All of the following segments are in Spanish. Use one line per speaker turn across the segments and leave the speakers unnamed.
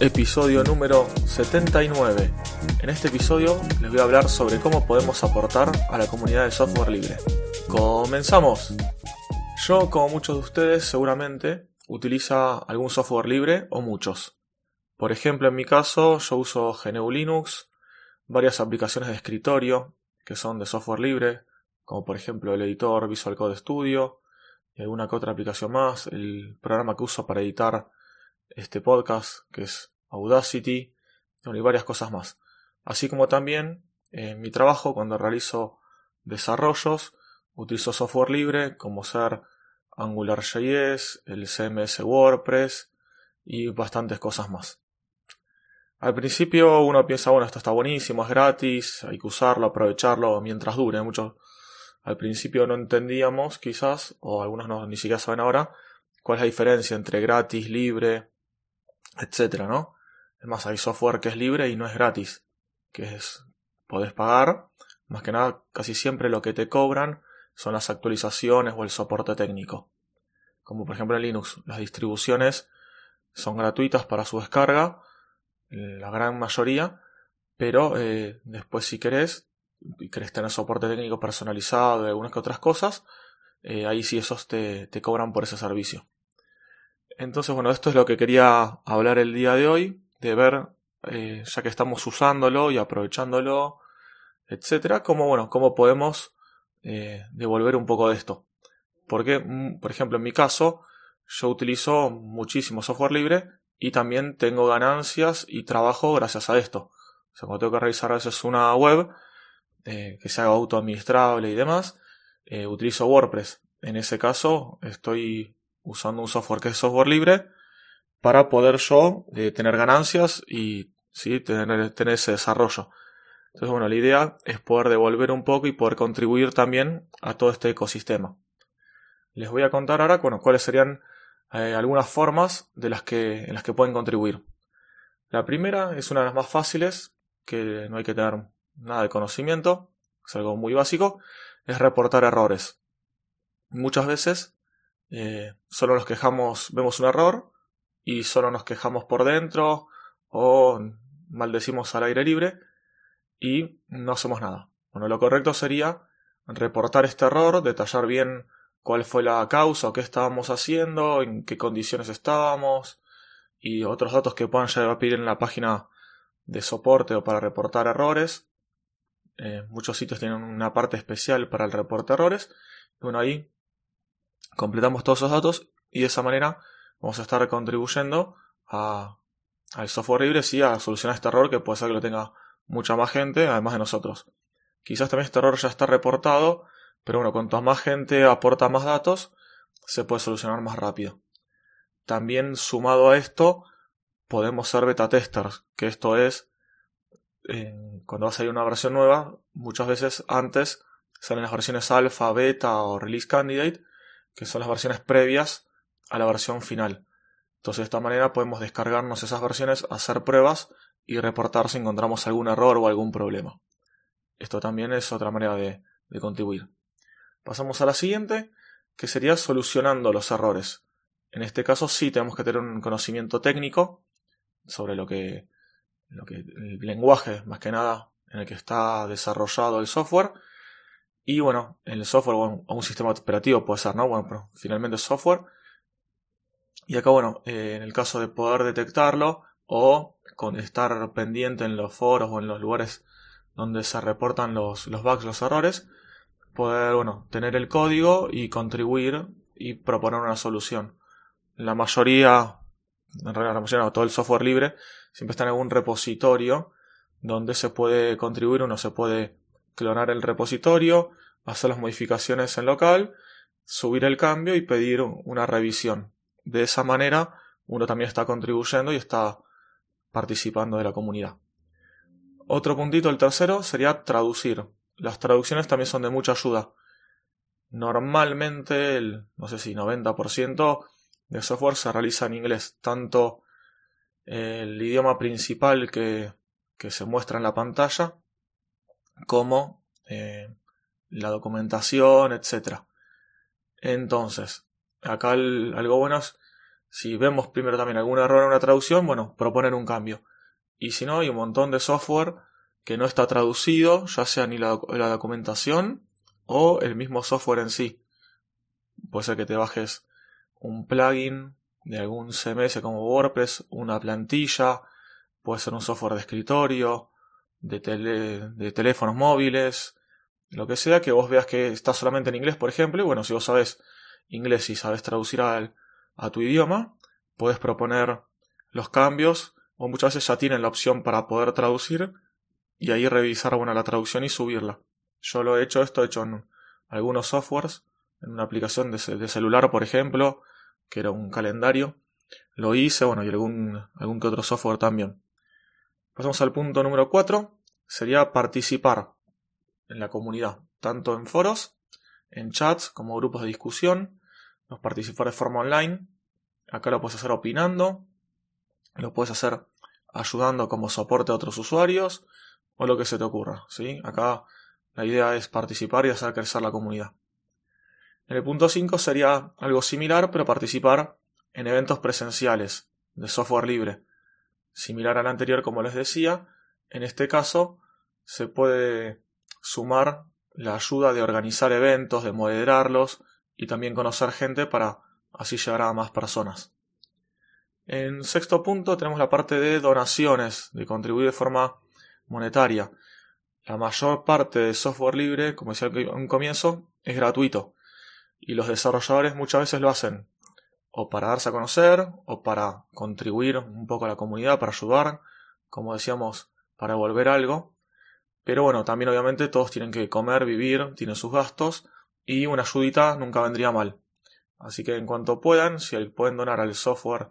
Episodio número 79. En este episodio les voy a hablar sobre cómo podemos aportar a la comunidad de software libre. ¡Comenzamos! Yo, como muchos de ustedes, seguramente utiliza algún software libre o muchos. Por ejemplo, en mi caso, yo uso GNU Linux, varias aplicaciones de escritorio que son de software libre, como por ejemplo el editor Visual Code Studio y alguna que otra aplicación más, el programa que uso para editar este podcast, que es Audacity, y varias cosas más. Así como también en mi trabajo, cuando realizo desarrollos, utilizo software libre como ser AngularJS, el CMS WordPress y bastantes cosas más. Al principio uno piensa, bueno, esto está buenísimo, es gratis, hay que usarlo, aprovecharlo mientras dure. Muchos al principio no entendíamos, quizás, o algunos no, ni siquiera saben ahora, cuál es la diferencia entre gratis, libre, etcétera, ¿no? Es más, hay software que es libre y no es gratis, que es, podés pagar, más que nada, casi siempre lo que te cobran son las actualizaciones o el soporte técnico. Como por ejemplo en Linux, las distribuciones son gratuitas para su descarga, la gran mayoría, pero eh, después si querés, y querés tener soporte técnico personalizado y algunas que otras cosas, eh, ahí sí esos te, te cobran por ese servicio. Entonces, bueno, esto es lo que quería hablar el día de hoy, de ver, eh, ya que estamos usándolo y aprovechándolo, etcétera, cómo, bueno, cómo podemos eh, devolver un poco de esto. Porque, mm, por ejemplo, en mi caso, yo utilizo muchísimo software libre y también tengo ganancias y trabajo gracias a esto. O sea, cuando tengo que revisar a veces una web eh, que sea autoadministrable y demás, utilizo WordPress. En ese caso, estoy usando un software que es software libre para poder yo eh, tener ganancias y ¿sí? tener, tener ese desarrollo. Entonces, bueno, la idea es poder devolver un poco y poder contribuir también a todo este ecosistema. Les voy a contar ahora bueno, cuáles serían eh, algunas formas de las que, en las que pueden contribuir. La primera es una de las más fáciles, que no hay que tener nada de conocimiento, es algo muy básico, es reportar errores. Muchas veces eh, solo nos quejamos, vemos un error y solo nos quejamos por dentro o maldecimos al aire libre y no hacemos nada. Bueno, lo correcto sería reportar este error, detallar bien cuál fue la causa o qué estábamos haciendo, en qué condiciones estábamos y otros datos que puedan llegar a pedir en la página de soporte o para reportar errores. Eh, muchos sitios tienen una parte especial para el reporte de errores. Bueno, ahí completamos todos esos datos y de esa manera vamos a estar contribuyendo a, al software libre sí a solucionar este error que puede ser que lo tenga mucha más gente además de nosotros. Quizás también este error ya está reportado, pero bueno, cuanto más gente aporta más datos, se puede solucionar más rápido. También sumado a esto, podemos ser beta testers, que esto es, cuando va a salir una versión nueva, muchas veces antes salen las versiones alfa, beta o release candidate, que son las versiones previas a la versión final. Entonces de esta manera podemos descargarnos esas versiones, hacer pruebas y reportar si encontramos algún error o algún problema. Esto también es otra manera de, contribuir. Pasamos a la siguiente, que sería solucionando los errores. En este caso sí tenemos que tener un conocimiento técnico sobre lo que, lo que el lenguaje más que nada en el que está desarrollado el software y bueno, el software o un, sistema operativo puede ser, ¿no? Bueno, pero finalmente software. Y acá, bueno, eh, en el caso de poder detectarlo o con estar pendiente en los foros o en los lugares donde se reportan los, los bugs, los errores, poder, bueno, tener el código y contribuir y proponer una solución. La mayoría, en realidad la todo el software libre, siempre está en algún repositorio donde se puede contribuir, uno se puede clonar el repositorio, hacer las modificaciones en local, subir el cambio y pedir una revisión. De esa manera uno también está contribuyendo y está participando de la comunidad. Otro puntito, el tercero, sería traducir las traducciones también son de mucha ayuda. Normalmente, el, no sé si 90% de software se realiza en inglés, tanto el idioma principal que, se muestra en la pantalla como eh, la documentación, etc. Entonces, acá algo bueno es, si vemos primero también algún error en una traducción, bueno, proponer un cambio. Y si no, hay un montón de software que no está traducido, ya sea ni la, documentación o el mismo software en sí. Puede ser que te bajes un plugin de algún CMS como WordPress, una plantilla, puede ser un software de escritorio, de, de teléfonos móviles, lo que sea, que vos veas que está solamente en inglés, por ejemplo, y bueno, si vos sabes inglés y sabes traducir a tu idioma, puedes proponer los cambios, o muchas veces ya tienen la opción para poder traducir, y ahí revisar bueno, la traducción y subirla. Yo lo he hecho, esto he hecho en algunos softwares, en una aplicación de, de celular, por ejemplo, que era un calendario. Lo hice, bueno, y algún, algún que otro software también. Pasamos al punto número 4, sería participar en la comunidad, tanto en foros, en chats como grupos de discusión, los participar de forma online. Acá lo puedes hacer opinando, lo puedes hacer ayudando como soporte a otros usuarios o lo que se te ocurra. ¿sí? Acá la idea es participar y hacer crecer la comunidad. En el punto 5 sería algo similar, pero participar en eventos presenciales de software libre. Similar al anterior, como les decía, en este caso se puede sumar la ayuda de organizar eventos, de moderarlos y también conocer gente para así llegar a más personas. En sexto punto tenemos la parte de donaciones, de contribuir de forma monetaria. La mayor parte de software libre, como decía en un comienzo, es gratuito y los desarrolladores muchas veces lo hacen o para darse a conocer o para contribuir un poco a la comunidad, para ayudar, como decíamos, para devolver algo. Pero bueno, también obviamente todos tienen que comer, vivir, tienen sus gastos y una ayudita nunca vendría mal. Así que en cuanto puedan, si pueden donar al software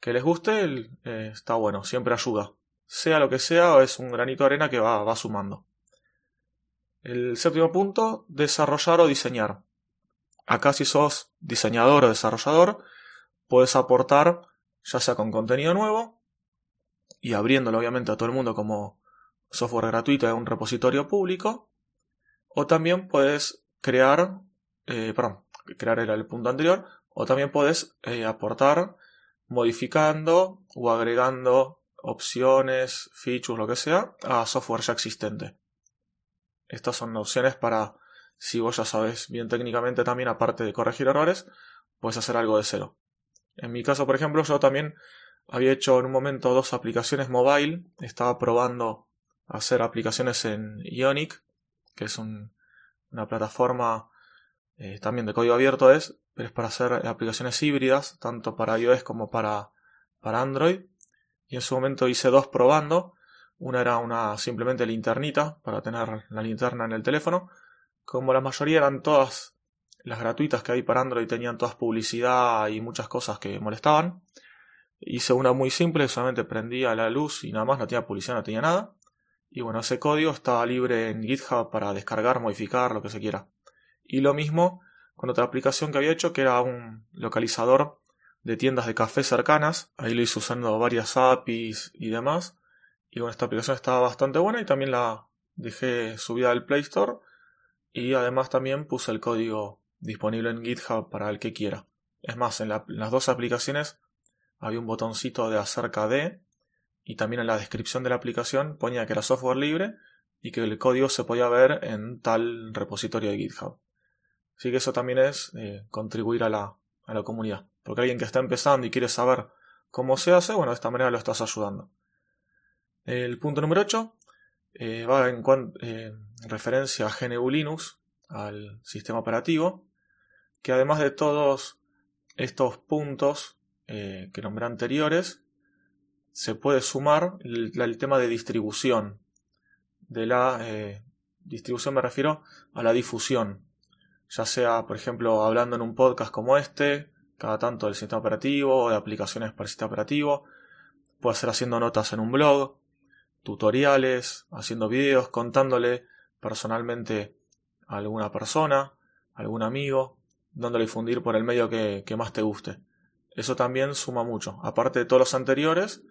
que les guste, eh, está bueno, siempre ayuda. Sea lo que sea, es un granito de arena que va, va sumando. El séptimo punto, desarrollar o diseñar. Acá si sos diseñador o desarrollador, puedes aportar ya sea con contenido nuevo y abriéndolo obviamente a todo el mundo como software gratuito de un repositorio público, o también puedes crear, eh, perdón, crear era el punto anterior, o también puedes eh, aportar modificando o agregando opciones, features, lo que sea, a software ya existente. Estas son opciones para, si vos ya sabes bien técnicamente también, aparte de corregir errores, puedes hacer algo de cero. En mi caso, por ejemplo, yo también había hecho en un momento dos aplicaciones mobile, estaba probando hacer aplicaciones en Ionic, que es una plataforma eh, también de código abierto es, pero es para hacer aplicaciones híbridas, tanto para iOS como para, para Android. Y en su momento hice dos probando. Una era una simplemente linternita, para tener la linterna en el teléfono. Como la mayoría eran todas las gratuitas que hay para Android, tenían todas publicidad y muchas cosas que molestaban. Hice una muy simple, solamente prendía la luz y nada más, no tenía publicidad, no tenía nada. Y bueno, ese código estaba libre en GitHub para descargar, modificar, lo que se quiera. Y lo mismo con otra aplicación que había hecho, que era un localizador de tiendas de café cercanas. Ahí lo hice usando varias APIs y demás. Y bueno, esta aplicación estaba bastante buena y también la dejé subida al Play Store. Y además también puse el código disponible en GitHub para el que quiera. Es más, en, las dos aplicaciones había un botoncito de acerca de y también en la descripción de la aplicación ponía que era software libre y que el código se podía ver en tal repositorio de GitHub. Así que eso también es eh, contribuir a la, a la comunidad. Porque alguien que está empezando y quiere saber cómo se hace, bueno, de esta manera lo estás ayudando. El punto número 8 eh, va en, eh, en, referencia a GNU Linux, al sistema operativo, que además de todos estos puntos que nombré anteriores, se puede sumar el, tema de distribución. De la eh, distribución me refiero a la difusión. Ya sea, por ejemplo, hablando en un podcast como este, cada tanto del sistema operativo o de aplicaciones para el sistema operativo. Puede ser haciendo notas en un blog, tutoriales, haciendo vídeos, contándole personalmente alguna persona, algún amigo, dándole difundir por el medio que, más te guste. Eso también suma mucho. Aparte de todos los anteriores,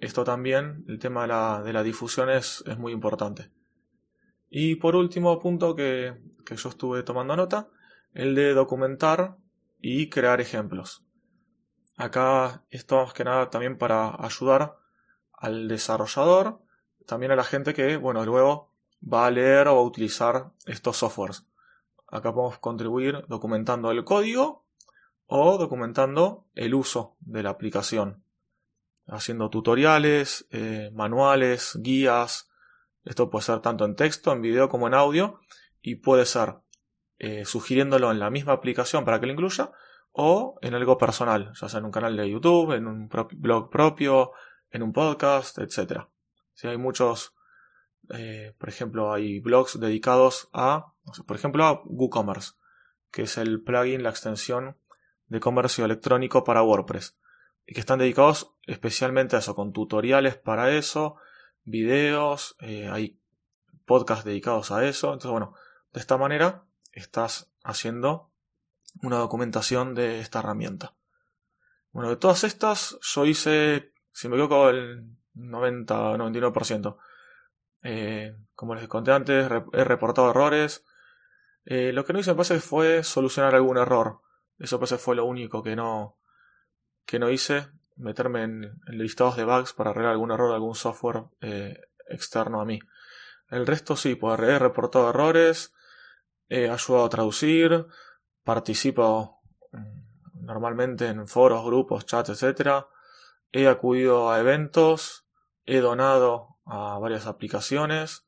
esto también, el tema de la, de la difusión es, es, muy importante. Y por último punto que, que yo estuve tomando nota, el de documentar y crear ejemplos. Acá esto más que nada también para ayudar al desarrollador, también a la gente que, bueno, luego va a leer o a utilizar estos softwares. Acá podemos contribuir documentando el código o documentando el uso de la aplicación. Haciendo tutoriales, eh, manuales, guías. Esto puede ser tanto en texto, en video como en audio. Y puede ser eh, sugiriéndolo en la misma aplicación para que lo incluya o en algo personal, ya sea en un canal de YouTube, en un blog propio, en un podcast, etc. Si hay muchos, eh, por ejemplo, hay blogs dedicados a, por ejemplo, a WooCommerce, que es el plugin, la extensión de comercio electrónico para WordPress, y que están dedicados especialmente a eso, con tutoriales para eso, videos, eh, hay podcasts dedicados a eso, entonces bueno, de esta manera estás haciendo una documentación de esta herramienta. Bueno, de todas estas, yo hice, si me equivoco, el 90-99%. Eh, como les conté antes, he reportado errores. Eh, lo que no hice, parece, fue solucionar algún error. Eso parece fue lo único que no, que no hice. Meterme en, listados de bugs para arreglar algún error de algún software eh, externo a mí. El resto sí, pues he reportado errores, he ayudado a traducir, participo mm, normalmente en foros, grupos, chats, etc. He acudido a eventos, he donado a varias aplicaciones,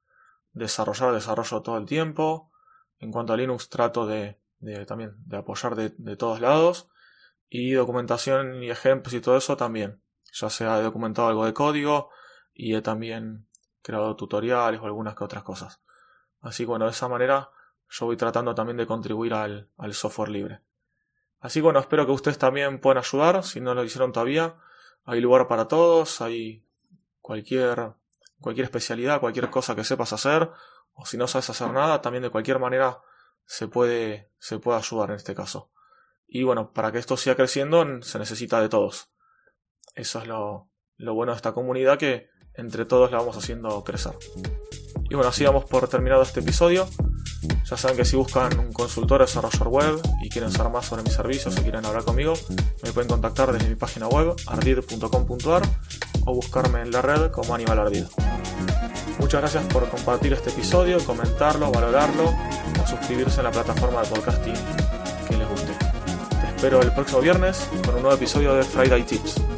desarrollar, desarrollo todo el tiempo. En cuanto a Linux trato de, también de apoyar de, de, todos lados. Y documentación y ejemplos y todo eso también. Ya sea he documentado algo de código y he también creado tutoriales o algunas que otras cosas. Así que bueno, de esa manera yo voy tratando también de contribuir al, software libre. Así que bueno, espero que ustedes también puedan ayudar, si no lo hicieron todavía, hay lugar para todos, hay cualquier, cualquier especialidad, cualquier cosa que sepas hacer, o si no sabes hacer nada, también de cualquier manera se puede, se puede ayudar en este caso. Y bueno, para que esto siga creciendo se necesita de todos. Eso es lo, lo bueno de esta comunidad que entre todos la vamos haciendo crecer. Y bueno, así vamos por terminado este episodio. Ya saben que si buscan un consultor desarrollador web y quieren saber más sobre mis servicios o quieren hablar conmigo, me pueden contactar desde mi página web ardid.com.ar o buscarme en la red como Aníbal Ardid. Muchas gracias por compartir este episodio, comentarlo, valorarlo o suscribirse en la plataforma de podcasting que les guste. Te espero el próximo viernes con un nuevo episodio de Friday Tips.